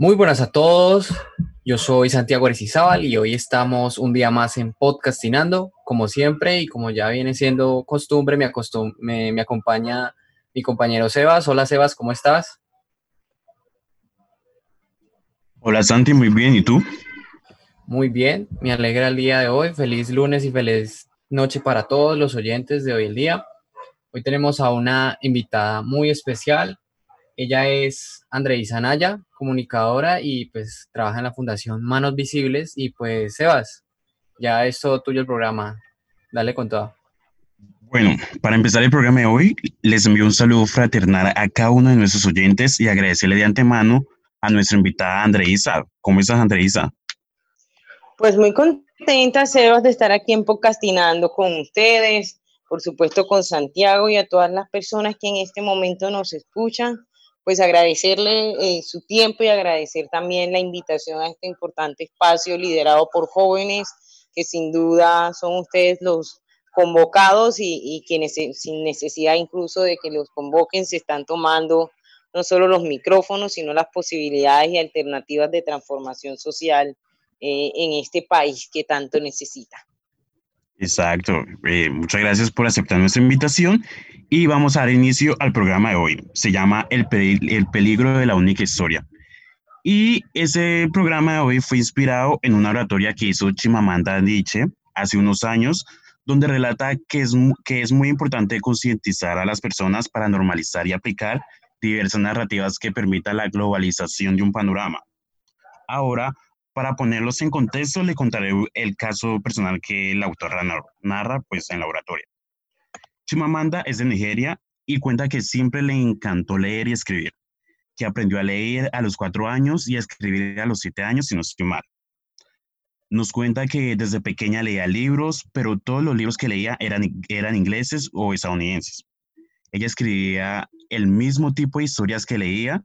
Muy buenas a todos. Yo soy Santiago Arecizábal y hoy estamos un día más en Podcastinando, como siempre, y como ya viene siendo costumbre, me, me, acompaña mi compañero Sebas. Hola Sebas, ¿cómo estás? Hola Santi, muy bien, ¿y tú? Muy bien, me alegra el día de hoy. Feliz lunes y feliz noche para todos los oyentes de hoy el día. Hoy tenemos a una invitada muy especial. Ella es Andreisa Naya, comunicadora y pues trabaja en la Fundación Manos Visibles. Y pues, Sebas, ya es todo tuyo el programa. Dale con todo. Bueno, para empezar el programa de hoy, les envío un saludo fraternal a cada uno de nuestros oyentes y agradecerle de antemano a nuestra invitada Andreisa. ¿Cómo estás, Andreisa? Pues muy contenta, Sebas, de estar aquí en Podcastinando con ustedes, por supuesto con Santiago y a todas las personas que en este momento nos escuchan pues agradecerle eh, su tiempo y agradecer también la invitación a este importante espacio liderado por jóvenes que sin duda son ustedes los convocados y, quienes sin necesidad incluso de que los convoquen se están tomando no solo los micrófonos, sino las posibilidades y alternativas de transformación social eh, en este país que tanto necesita. Exacto. Eh, muchas gracias por aceptar nuestra invitación y vamos a dar inicio al programa de hoy. Se llama El, el peligro de la única historia. Y ese programa de hoy fue inspirado en una oratoria que hizo Chimamanda Nietzsche hace unos años, donde relata que es, que es muy importante concientizar a las personas para normalizar y aplicar diversas narrativas que permitan la globalización de un panorama. Ahora, para ponerlos en contexto, le contaré el caso personal que el autor narra pues, en la oratoria. Chimamanda es de Nigeria y cuenta que siempre le encantó leer y escribir, que aprendió a leer a los cuatro años y a escribir a los siete años, si no estoy mal. Nos cuenta que desde pequeña leía libros, pero todos los libros que leía eran ingleses o estadounidenses. Ella escribía el mismo tipo de historias que leía,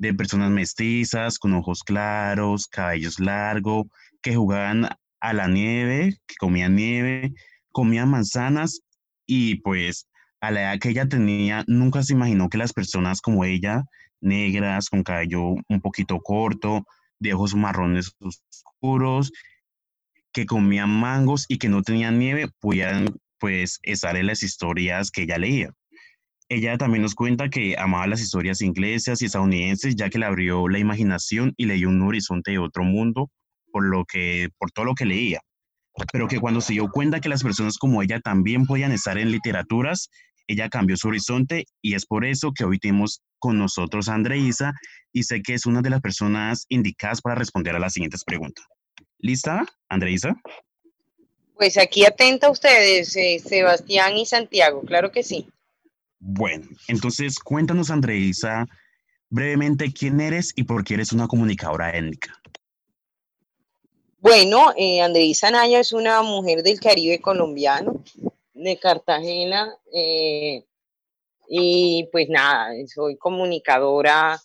de personas mestizas, con ojos claros, cabellos largos, que jugaban a la nieve, que comían nieve, comían manzanas y pues a la edad que ella tenía, nunca se imaginó que las personas como ella, negras, con cabello un poquito corto, de ojos marrones oscuros, que comían mangos y que no tenían nieve, pudieran pues estar en las historias que ella leía. Ella también nos cuenta que amaba las historias inglesas y estadounidenses, ya que le abrió la imaginación y le dio un horizonte de otro mundo por, lo que, por todo lo que leía pero que cuando se dio cuenta que las personas como ella también podían estar en literaturas, ella cambió su horizonte y es por eso que hoy tenemos con nosotros a Andreisa y sé que es una de las personas indicadas para responder a las siguientes preguntas. ¿Lista, Andreisa? Pues aquí atenta a ustedes, eh, Sebastián y Santiago, claro que sí. Bueno, entonces cuéntanos, Andreisa, brevemente quién eres y por qué eres una comunicadora étnica. Bueno, eh, Andreisa Naya es una mujer del Caribe colombiano, de Cartagena, eh, y pues nada, soy comunicadora,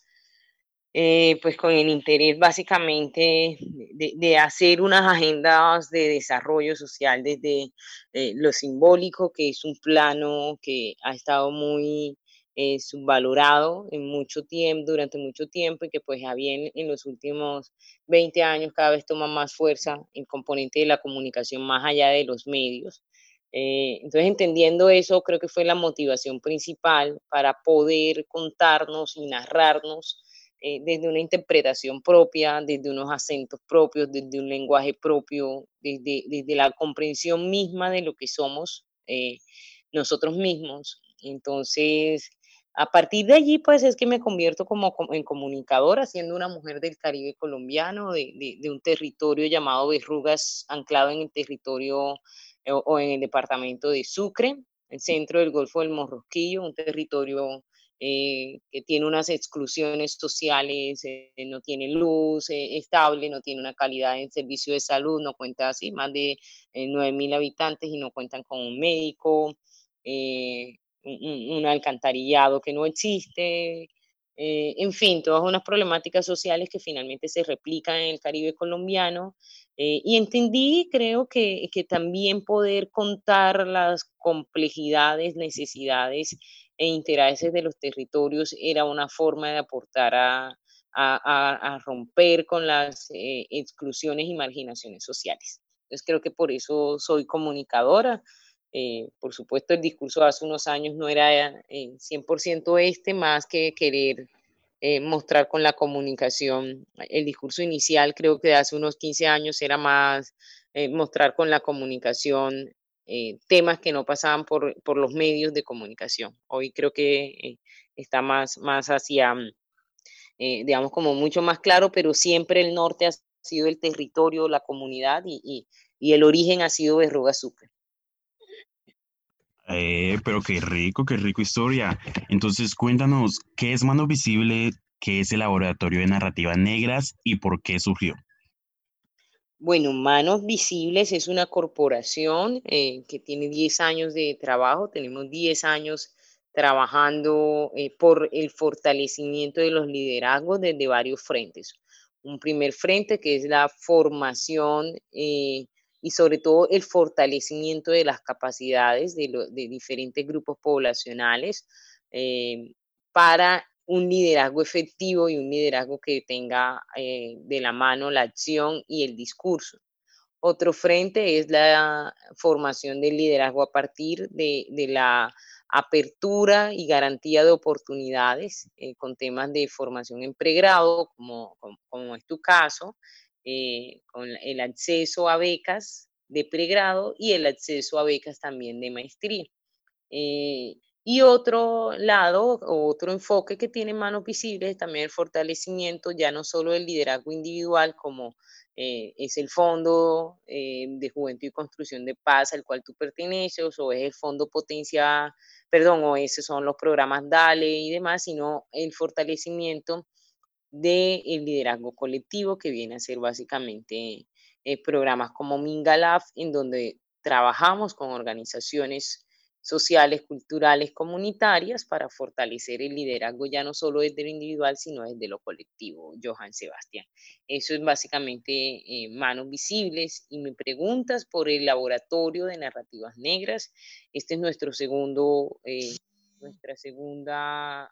eh, pues con el interés básicamente de, hacer unas agendas de desarrollo social desde eh, lo simbólico, que es un plano que ha estado muy eh, subvalorado en mucho tiempo, durante mucho tiempo y que pues bien en los últimos 20 años cada vez toma más fuerza el componente de la comunicación más allá de los medios. Entonces, entendiendo eso, creo que fue la motivación principal para poder contarnos y narrarnos eh, desde una interpretación propia, desde unos acentos propios, desde un lenguaje propio, desde, desde la comprensión misma de lo que somos nosotros mismos. Entonces, a partir de allí, pues es que me convierto como, en comunicadora, siendo una mujer del Caribe colombiano, de, un territorio llamado Verrugas, anclado en el territorio eh, o, en el departamento de Sucre, el centro del Golfo del Morrosquillo, un territorio eh, que tiene unas exclusiones sociales, eh, no tiene luz estable, no tiene una calidad en servicio de salud, no cuenta así, más de 9.000 habitantes y no cuentan con un médico un, alcantarillado que no existe, eh, en fin, todas unas problemáticas sociales que finalmente se replican en el Caribe colombiano. Eh, y entendí, creo que, que, también poder contar las complejidades, necesidades e intereses de los territorios era una forma de aportar a, a, romper con las eh, exclusiones y marginaciones sociales. Entonces creo que por eso soy comunicadora. Eh, por supuesto, el discurso hace unos años no era 100% este, más que querer mostrar con la comunicación. El discurso inicial creo que de hace unos 15 años era más mostrar con la comunicación temas que no pasaban por, por, los medios de comunicación. Hoy creo que está más, más hacia mm, eh, digamos, como mucho más claro, pero siempre el norte ha sido el territorio, la comunidad y, el origen ha sido Berruga Sucre. Eh, pero qué rico, qué rico historia. Entonces, cuéntanos, ¿qué es Mano Visible? ¿Qué es el Laboratorio de Narrativas Negras y por qué surgió? Bueno, Manos Visibles es una corporación eh, que tiene 10 años de trabajo, tenemos 10 años trabajando eh, por el fortalecimiento de los liderazgos desde varios frentes. Un primer frente que es la formación eh, y sobre todo el fortalecimiento de las capacidades de, diferentes grupos poblacionales para un liderazgo efectivo y un liderazgo que tenga de la mano la acción y el discurso. Otro frente es la formación del liderazgo a partir de la apertura y garantía de oportunidades eh, con temas de formación en pregrado, como, como, es tu caso, eh, con el acceso a becas de pregrado y el acceso a becas también de maestría. Eh, y otro lado, otro enfoque que tiene Manos Visibles es también el fortalecimiento ya no solo del liderazgo individual como es el Fondo de Juventud y Construcción de Paz al cual tú perteneces o es el Fondo Potencia perdón, o esos son los programas DALE y demás, sino el fortalecimiento del liderazgo colectivo que viene a ser básicamente eh, programas como Mingalab, en donde trabajamos con organizaciones sociales, culturales, comunitarias para fortalecer el liderazgo ya no solo desde lo individual, sino desde lo colectivo, Johan Sebastián. Eso es básicamente eh, manos visibles y me preguntas por el laboratorio de narrativas negras. Este es nuestro segundo, eh, nuestra segunda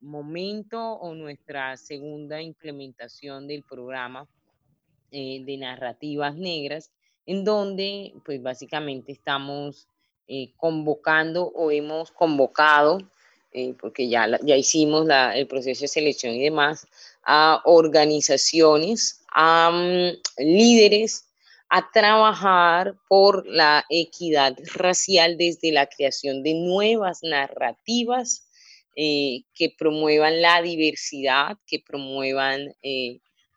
momento o nuestra segunda implementación del programa eh, de narrativas negras, en donde pues básicamente estamos eh, convocando o hemos convocado, eh, porque ya, ya hicimos el proceso de selección y demás, a organizaciones, a mm, líderes a trabajar por la equidad racial desde la creación de nuevas narrativas eh, que promuevan la diversidad, que promuevan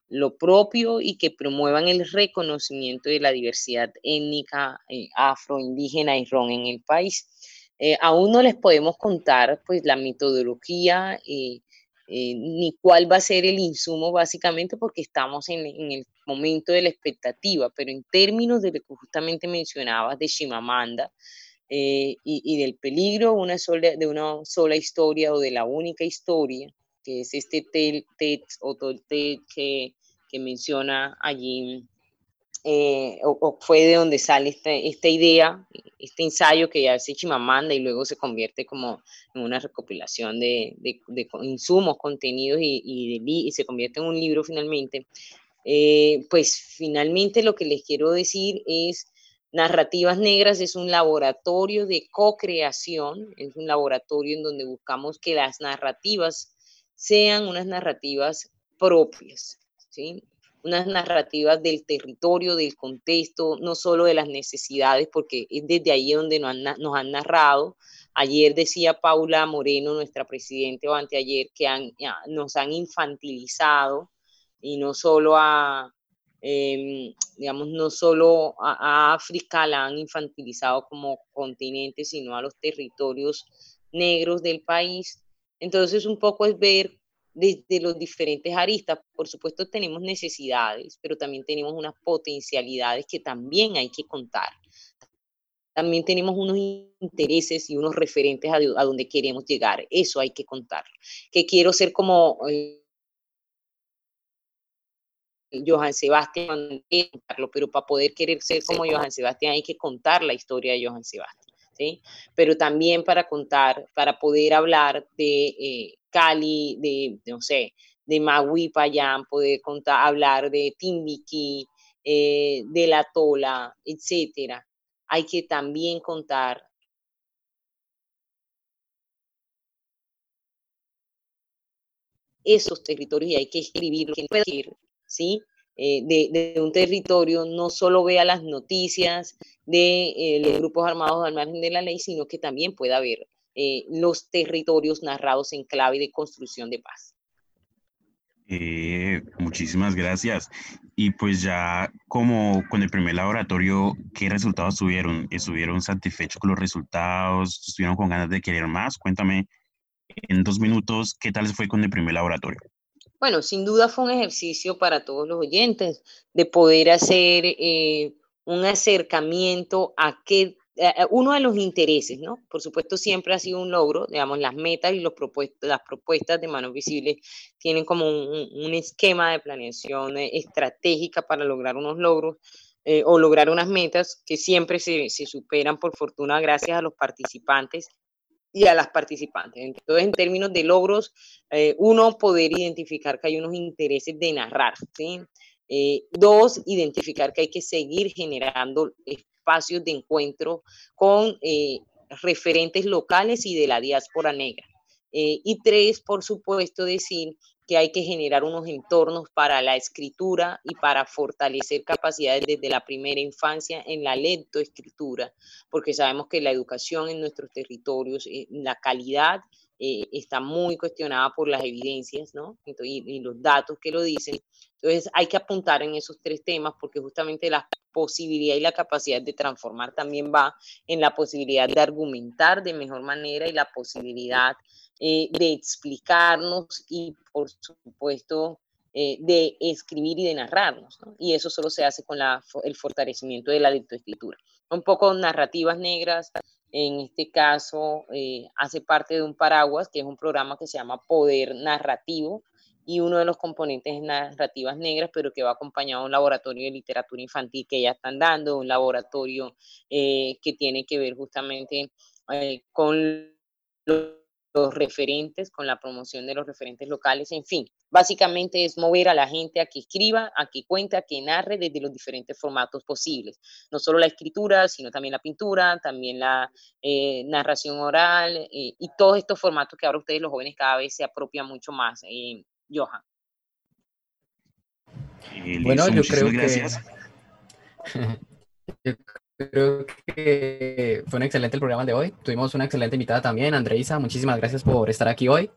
lo propio y que promuevan el reconocimiento de la diversidad étnica, eh, y ron en el país. Eh, aún no les podemos contar pues la metodología eh, ni cuál va a ser el insumo básicamente porque estamos en, el momento de la expectativa, pero en términos de lo que justamente mencionabas de Shimamanda, y, del peligro una sola, de una sola historia o de la única historia, que es este TED, o TED que, que menciona allí, eh, o, fue de donde sale esta, idea, este ensayo que ya hace Chimamanda y luego se convierte como en una recopilación de, insumos, contenidos y, y, se convierte en un libro finalmente. Eh, pues finalmente lo que les quiero decir es, Narrativas Negras es un laboratorio de co-creación, es un laboratorio en donde buscamos que las narrativas sean unas narrativas propias, unas narrativas del territorio, del contexto, no solo de las necesidades, porque es desde ahí donde nos han, nos han narrado. Ayer decía Paula Moreno, nuestra presidenta, o anteayer, que han, nos han infantilizado y no solo a, em, digamos, no solo a, África la han infantilizado como continente, sino a los territorios negros del país. Entonces, un poco es ver desde los diferentes aristas. Por supuesto, tenemos necesidades, pero también tenemos unas potencialidades que también hay que contar. También tenemos unos intereses y unos referentes a, donde queremos llegar. Eso hay que contar. Que quiero ser como eh, Johan Sebastián, pero para poder querer ser como Johan Sebastián hay que contar la historia de Johan Sebastián. Pero también para contar, para poder hablar de eh, Cali, de, no sé, de Magui Payán, poder contar, hablar de Timbiquí, eh, de la Tola, etcétera. Hay que también contar esos territorios y hay que escribir lo que puede decir, ¿sí? Eh, de, un territorio no solo vea las noticias de eh, los grupos armados al margen de la ley, sino que también pueda ver eh, los territorios narrados en clave de construcción de paz. muchísimas gracias. Y pues ya como con el primer laboratorio, ¿qué resultados tuvieron? ¿Estuvieron satisfechos con los resultados? ¿Estuvieron con ganas de querer más? Cuéntame en dos minutos, ¿qué tal fue con el primer laboratorio? Bueno, sin duda fue un ejercicio para todos los oyentes de poder hacer eh, un acercamiento a qué uno de los intereses, ¿no? Por supuesto, siempre ha sido un logro, digamos, las metas y los las propuestas de Manos Visibles tienen como un, esquema de planeación eh, estratégica para lograr unos logros eh, o lograr unas metas que siempre se, superan, por fortuna, gracias a los participantes y a las participantes. Entonces, en términos de logros, eh, uno, poder identificar que hay unos intereses de narrar, ¿sí? Eh, dos, identificar que hay que seguir generando espacios de encuentro con eh, referentes locales y de la diáspora negra. y tres, por supuesto, decir que hay que generar unos entornos para la escritura y para fortalecer capacidades desde la primera infancia en la lectoescritura, porque sabemos que la educación en nuestros territorios, eh, la calidad eh, está muy cuestionada por las evidencias ¿no? y, los datos que lo dicen. Entonces hay que apuntar en esos tres temas porque justamente la posibilidad y la capacidad de transformar también va en la posibilidad de argumentar de mejor manera y la posibilidad eh, de explicarnos y, por supuesto, eh, de escribir y de narrarnos. Y eso solo se hace con el fortalecimiento de la lectoescritura. Un poco narrativas negras, en este caso, eh, hace parte de un paraguas, que es un programa que se llama Poder Narrativo, y uno de los componentes es narrativas negras, pero que va acompañado de un laboratorio de literatura infantil que ya están dando, un laboratorio que tiene que ver justamente con los los referentes, con la promoción de los referentes locales, en fin, básicamente es mover a la gente a que escriba, a que cuente, a que narre desde los diferentes formatos posibles, no solo la escritura, sino también la pintura, también la eh, narración oral eh, y todos estos formatos que ahora ustedes los jóvenes cada vez se apropian mucho más. Eh, Johan. bueno, yo creo que... Creo que fue un excelente el programa de hoy. Tuvimos una excelente invitada también, Andreisa. Muchísimas gracias por estar aquí hoy.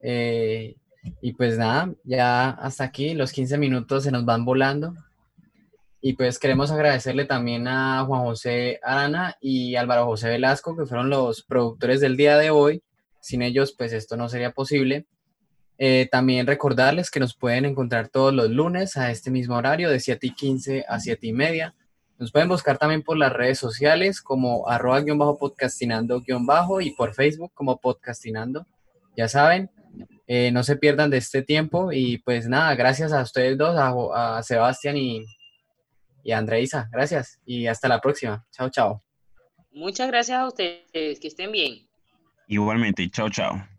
Eh, y pues nada, ya hasta aquí los 15 minutos se nos van volando. Y pues queremos agradecerle también a Juan José Arana y Álvaro José Velasco, que fueron los productores del día de hoy. Sin ellos, pues esto no sería posible. Eh, también recordarles que nos pueden encontrar todos los lunes a este mismo horario, de 7 y 15 a 7 y media nos pueden buscar también por las redes sociales como arroba guion bajo podcastinando guion bajo y por Facebook como podcastinando. Ya saben, eh, no se pierdan de este tiempo y pues nada, gracias a ustedes dos, a, Sebastián y, y a Andreisa. Gracias y hasta la próxima. Chao, chao. Muchas gracias a ustedes, que estén bien. Igualmente, chao, chao.